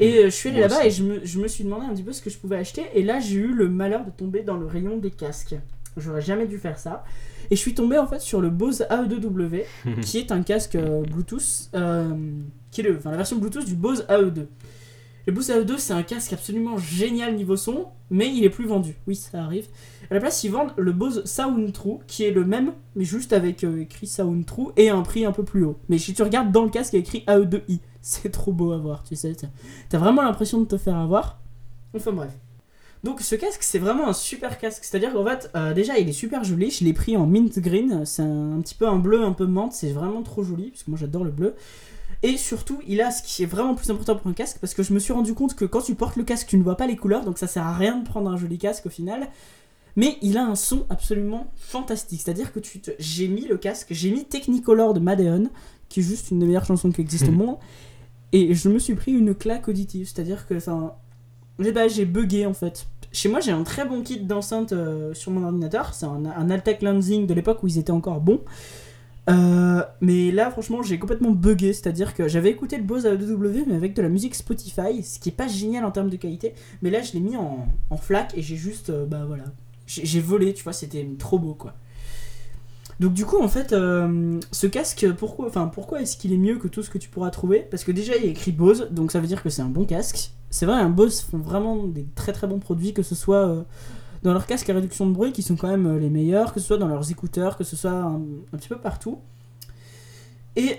Et euh, je suis allé là-bas et je me, je me suis demandé un petit peu ce que je pouvais acheter. Et là, j'ai eu le malheur de tomber dans le rayon des casques. J'aurais jamais dû faire ça. Et je suis tombé en fait sur le Bose AE2W, qui est un casque euh, Bluetooth, euh, qui est le, enfin, la version Bluetooth du Bose AE2. Le Bose AE2, c'est un casque absolument génial niveau son, mais il est plus vendu. Oui, ça arrive. À la place, ils vendent le Bose Soundtrue, qui est le même, mais juste avec euh, écrit Soundtrue et un prix un peu plus haut. Mais si tu regardes dans le casque, il y a écrit AE2i. C'est trop beau à voir, tu sais. t'as- vraiment l'impression de te faire avoir. Enfin bref. Donc ce casque, c'est vraiment un super casque. C'est-à-dire qu'en fait, euh, déjà, il est super joli. Je l'ai pris en mint green. C'est un, un petit peu un bleu, un peu menthe. C'est vraiment trop joli, parce que moi j'adore le bleu. Et surtout, il a ce qui est vraiment plus important pour un casque, parce que je me suis rendu compte que quand tu portes le casque, tu ne vois pas les couleurs, donc ça sert à rien de prendre un joli casque au final. Mais il a un son absolument fantastique. C'est-à-dire que tu te... j'ai mis le casque, j'ai mis Technicolor de Madeon, qui est juste une des meilleures chansons qui existe au monde. Et je me suis pris une claque auditive. C'est-à-dire que, enfin, j'ai j'ai bugué en fait. Chez moi, j'ai un très bon kit d'enceinte euh, sur mon ordinateur. C'est un, un Altec Lansing de l'époque où ils étaient encore bons. Euh, mais là, franchement, j'ai complètement bugué. C'est-à-dire que j'avais écouté le Bose AW, mais avec de la musique Spotify, ce qui est pas génial en termes de qualité. Mais là, je l'ai mis en, en FLAC et j'ai juste, euh, bah voilà, j'ai volé, tu vois, c'était trop beau quoi. Donc du coup en fait euh, ce casque pourquoi enfin pourquoi est-ce qu'il est mieux que tout ce que tu pourras trouver? Parce que déjà il est écrit Bose donc ça veut dire que c'est un bon casque. C'est vrai un Bose font vraiment des très très bons produits que ce soit euh, dans leurs casques à réduction de bruit qui sont quand même euh, les meilleurs, que ce soit dans leurs écouteurs, que ce soit un, petit peu partout. Et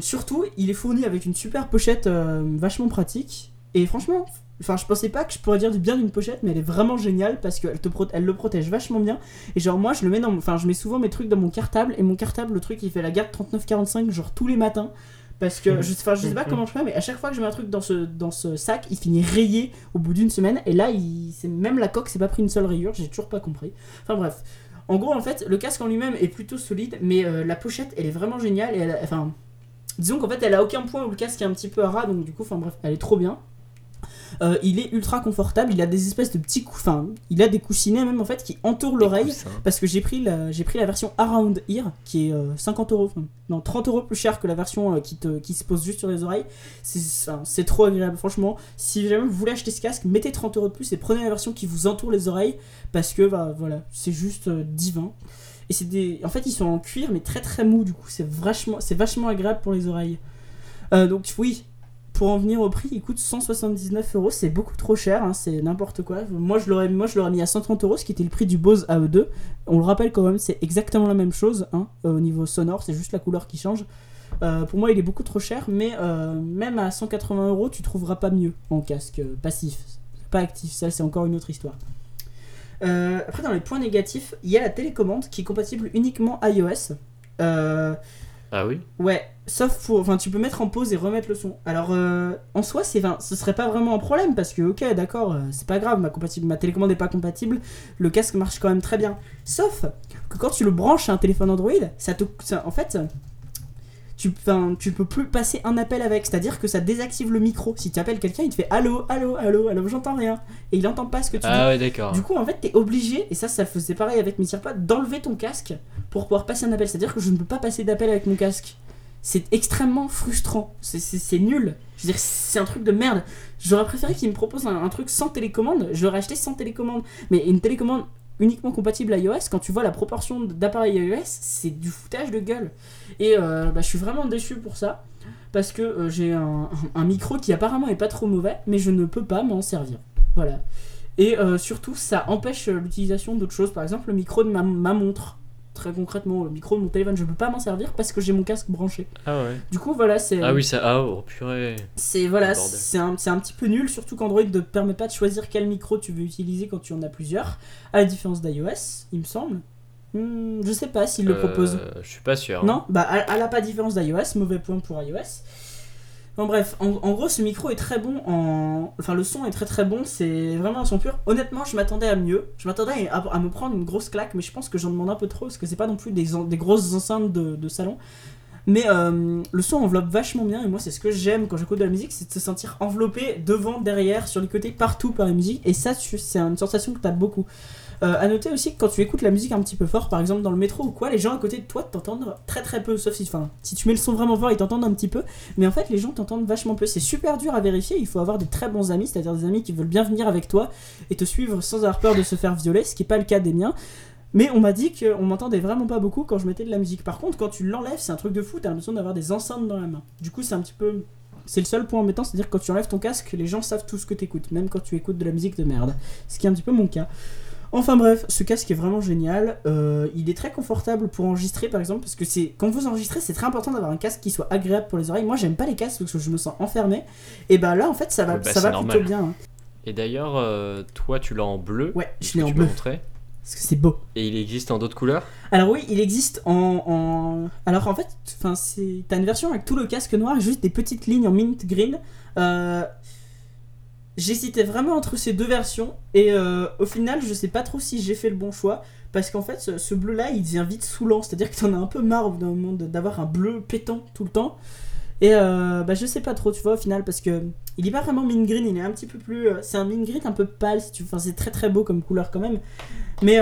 surtout il est fourni avec une super pochette vachement pratique et franchement Enfin, je pensais pas que je pourrais dire du bien d'une pochette, mais elle est vraiment géniale parce qu'elle te pro- elle le protège vachement bien. Et genre, moi, je le mets dans. Enfin, je mets souvent mes trucs dans mon cartable. Et mon cartable, le truc, il fait la garde 3945, genre tous les matins. Parce que, je, je sais pas comment je fais, mais à chaque fois que je mets un truc dans ce, dans ce sac, il finit rayé au bout d'une semaine. Et là, il, c'est même la coque, c'est pas pris une seule rayure, j'ai toujours pas compris. Enfin, bref. En gros, en fait, le casque en lui-même est plutôt solide, mais euh, la pochette, elle est vraiment géniale. Et elle, a- enfin, disons qu'en fait, elle a aucun point où le casque est un petit peu à ras, donc du coup, enfin, bref, elle est trop bien. Euh, il est ultra confortable, il a des espèces de petits coups, enfin, il a des coussinets même en fait qui entourent l'oreille. Coussins. Parce que j'ai pris, la, j'ai pris la version Around Ear qui est euh, 50 euros, enfin, non 30 euros plus cher que la version euh, qui, te, qui se pose juste sur les oreilles. C'est, trop agréable, franchement. Si jamais vous voulez acheter ce casque, mettez 30 euros de plus et prenez la version qui vous entoure les oreilles parce que bah, voilà, c'est juste euh, divin. Et c'est des, en fait, ils sont en cuir mais très très mou du coup, c'est vachement, c'est vachement agréable pour les oreilles. Euh, donc oui, pour en venir au prix, il coûte 179 euros, c'est beaucoup trop cher, hein, c'est n'importe quoi. Moi je l'aurais, moi je l'aurais mis à 130 euros, ce qui était le prix du Bose AE2. On le rappelle quand même, c'est exactement la même chose hein, euh, au niveau sonore, c'est juste la couleur qui change. Euh, pour moi, il est beaucoup trop cher, mais euh, même à 180 euros, tu trouveras pas mieux en casque passif, pas actif. Ça, c'est encore une autre histoire. Après, dans les points négatifs, il y a la télécommande qui est compatible uniquement iOS. Ah oui Ouais, sauf pour. Enfin, tu peux mettre en pause et remettre le son. Alors, euh, en soi, c'est, enfin, ce serait pas vraiment un problème parce que, ok, d'accord, euh, c'est pas grave, ma, compatible, ma télécommande est pas compatible, le casque marche quand même très bien. Sauf que quand tu le branches à un téléphone Android, ça te. ça- en fait. Tu, tu peux plus passer un appel avec, c'est-à-dire que ça désactive le micro. Si tu appelles quelqu'un, il te fait allô, allô, allô, allô, j'entends rien. Et il entend pas ce que tu dis. Ah ouais, d'accord. Du coup, en fait, t'es obligé, et ça, ça faisait pareil avec mes AirPods, d'enlever ton casque pour pouvoir passer un appel. C'est-à-dire que je ne peux pas passer d'appel avec mon casque. C'est extrêmement frustrant. C'est- nul. Je veux dire, c'est un truc de merde. J'aurais préféré qu'ils me proposent un, truc sans télécommande. J'aurais acheté sans télécommande. Mais une télécommande uniquement compatible à iOS, quand tu vois la proportion d'appareils iOS, c'est du foutage de gueule. Et euh, bah, je suis vraiment déçu pour ça. Parce que euh, j'ai un, micro qui apparemment est pas trop mauvais, mais je ne peux pas m'en servir. Voilà. Et euh, surtout, ça empêche l'utilisation d'autres choses. Par exemple, le micro de ma montre. Très concrètement, le micro de mon téléphone, je peux pas m'en servir parce que j'ai mon casque branché. Ah ouais. Du coup, voilà, c'est. Ah oui, ça. Ah oh, purée. C'est voilà, Bordel. c'est un, un petit peu nul, surtout qu'Android ne permet pas de choisir quel micro tu veux utiliser quand tu en as plusieurs, à la différence d'iOS, il me semble. Hmm, je sais pas s'il le propose. Euh, je suis pas sûr. Non, bah à, à la pas différence d'iOS, mauvais point pour iOS. Bon bref, en, en gros ce micro est très bon en... Enfin le son est très très bon, c'est vraiment un son pur. Honnêtement je m'attendais à mieux, je m'attendais à, me prendre une grosse claque, mais je pense que j'en demande un peu trop parce que c'est pas non plus des, en- grosses enceintes de, salon. Mais euh, le son enveloppe vachement bien et moi c'est ce que j'aime quand j'écoute de la musique, c'est de se sentir enveloppé devant, derrière, sur les côtés, partout par la musique et ça c'est une sensation que t'as beaucoup. Euh, à noter aussi que quand tu écoutes la musique un petit peu fort, par exemple dans le métro ou quoi, les gens à côté de toi t'entendent très très peu, sauf si, si tu mets le son vraiment fort, ils t'entendent un petit peu, mais en fait les gens t'entendent vachement peu. C'est super dur à vérifier, il faut avoir des très bons amis, c'est-à-dire des amis qui veulent bien venir avec toi et te suivre sans avoir peur de se faire violer, ce qui n'est pas le cas des miens. Mais on m'a dit qu'on m'entendait vraiment pas beaucoup quand je mettais de la musique. Par contre, quand tu l'enlèves, c'est un truc de fou, t'as l'impression d'avoir des enceintes dans la main. Du coup, c'est un petit peu. C'est le seul point embêtant, c'est-à-dire que quand tu enlèves ton casque, les gens savent tout ce que t'écoutes, même quand tu écoutes de la musique de merde. Ce qui est un petit peu mon cas. Enfin bref, ce casque est vraiment génial. Euh, il est très confortable pour enregistrer par exemple, parce que c'est quand vous enregistrez, c'est très important d'avoir un casque qui soit agréable pour les oreilles. Moi, j'aime pas les casques parce que je me sens enfermé. Et bah là, en fait, ça va, Ouais, bah, ça va plutôt bien. hein. Et d'ailleurs, euh, toi, tu l'as en bleu. Ouais, je l'ai en bleu montrer parce que c'est beau. Et il existe en d'autres couleurs? Alors oui, il existe en, en- alors en fait, t'as une version avec tout le casque noir, et juste des petites lignes en mint green. Euh, J'hésitais vraiment entre ces deux versions et euh, au final, je sais pas trop si j'ai fait le bon choix parce qu'en fait, ce, ce bleu-là, il devient vite saoulant, c'est-à-dire que t'en as un peu marre au bout d'un moment d'avoir un bleu pétant tout le temps. Et euh, bah je sais pas trop, tu vois, au final, parce que il est pas vraiment mint green, il est un petit peu plus, euh, c'est un mint green un peu pâle, enfin c'est très très beau comme couleur quand même, mais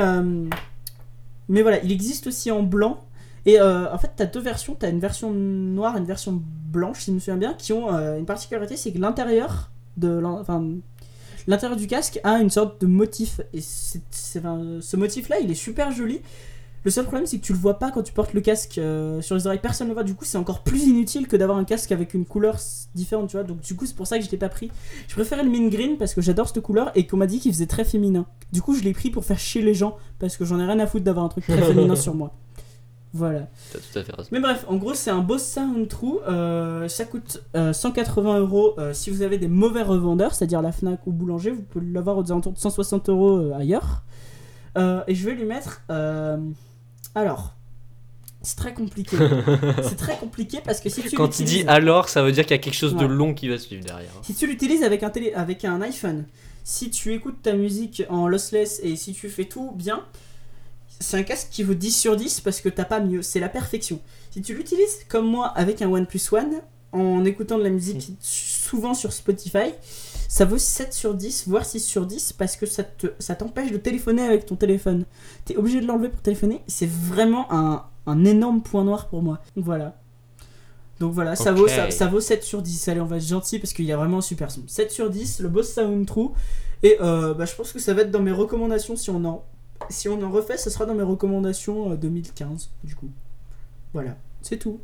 mais voilà, il existe aussi en blanc. Et en fait, tu as deux versions. Tu as une version noire et une version blanche, si je me souviens bien, qui ont une particularité c'est que l'intérieur de l'intérieur du casque a une sorte de motif. Et enfin, ce motif-là, il est super joli. Le seul problème, c'est que tu le vois pas quand tu portes le casque euh, sur les oreilles. Personne ne le voit. Du coup, c'est encore plus inutile que d'avoir un casque avec une couleur différente, tu vois. Donc, du coup, c'est pour ça que je l'ai pas pris. Je préférais le mint green parce que j'adore cette couleur et qu'on m'a dit qu'il faisait très féminin. Du coup, je l'ai pris pour faire chier les gens parce que j'en ai rien à foutre d'avoir un truc très féminin sur moi. Voilà. T'as tout à fait raison. Mais bref, en gros, c'est un Bose Sound True. euh, ça coûte euh, 180 euros euh, si vous avez des mauvais revendeurs, c'est-à-dire la Fnac ou Boulanger. Vous pouvez l'avoir aux alentours de 160 euros euh, ailleurs. Et je vais lui mettre. alors, c'est très compliqué. c'est très compliqué parce que si tu Quand il dit l'utilises- alors, ça veut dire qu'il y a quelque chose de long qui va suivre derrière. si tu l'utilises avec un, télé, avec un iPhone, si tu écoutes ta musique en lossless et si tu fais tout bien, c'est un casque qui vaut 10 sur 10 parce que t'as pas mieux, c'est la perfection. Si tu l'utilises comme moi avec un OnePlus One, en écoutant de la musique souvent sur Spotify, ça vaut 7 sur 10, voire 6 sur 10 parce que ça te- ça t'empêche de téléphoner avec ton téléphone. T'es obligé de l'enlever pour téléphoner, c'est vraiment un, un énorme point noir pour moi. Voilà. Donc voilà, ça, vaut, ça, ça vaut 7 sur 10. Allez, on va être gentil parce qu'il y a vraiment un super son. 7 sur 10, le Boss Sound True. Et euh, bah, je pense que ça va être dans mes recommandations si on en, si on en refait, ça sera dans mes recommandations euh, 2015 du coup. Voilà, c'est tout.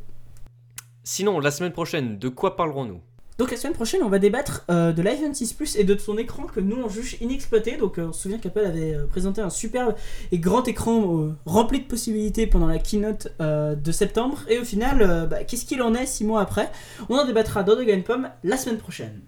Sinon, la semaine prochaine, de quoi parlerons-nous? Donc la semaine prochaine, on va débattre euh, de l'iPhone 6 Plus et de son écran que nous on juge inexploité. Donc euh, on se souvient qu'Apple avait euh, présenté un superbe et grand écran euh, rempli de possibilités pendant la keynote euh, de septembre. Et au final, euh, bah, qu'est-ce qu'il en est 6 mois après? On en débattra dans Dog Pomme la semaine prochaine.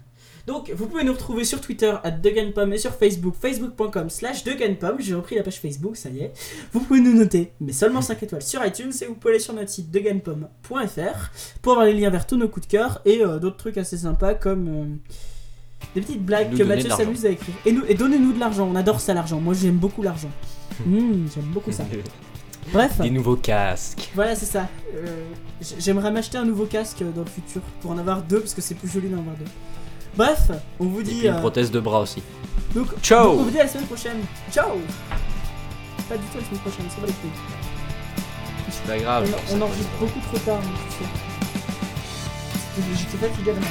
Donc vous pouvez nous retrouver sur Twitter à Pomme et sur Facebook, facebook.com slash. J'ai repris la page Facebook, ça y est. Vous pouvez nous noter, mais seulement 5 étoiles sur iTunes et vous pouvez aller sur notre site deganpomme.fr pour avoir les liens vers tous nos coups de cœur et euh, d'autres trucs assez sympas comme euh, des petites blagues Nous que donner Mathieu de l'argent. s'amuse à écrire. Et, nous, et donnez-nous de l'argent, on adore ça l'argent. Moi j'aime beaucoup l'argent. Hmm, j'aime beaucoup ça. Bref, Des nouveaux casques. voilà c'est ça. Euh, j- J'aimerais m'acheter un nouveau casque dans le futur pour en avoir deux parce que c'est plus joli d'en avoir deux. Bref, on vous Et dit. puis une euh, prothèse de bras aussi. donc, Ciao donc on vous dit à la semaine prochaine. Ciao Pas du tout la semaine prochaine, c'est pas les couilles. C'est pas grave. On, on enregistre beaucoup trop tard, tu sais. J'étais fatigué demain.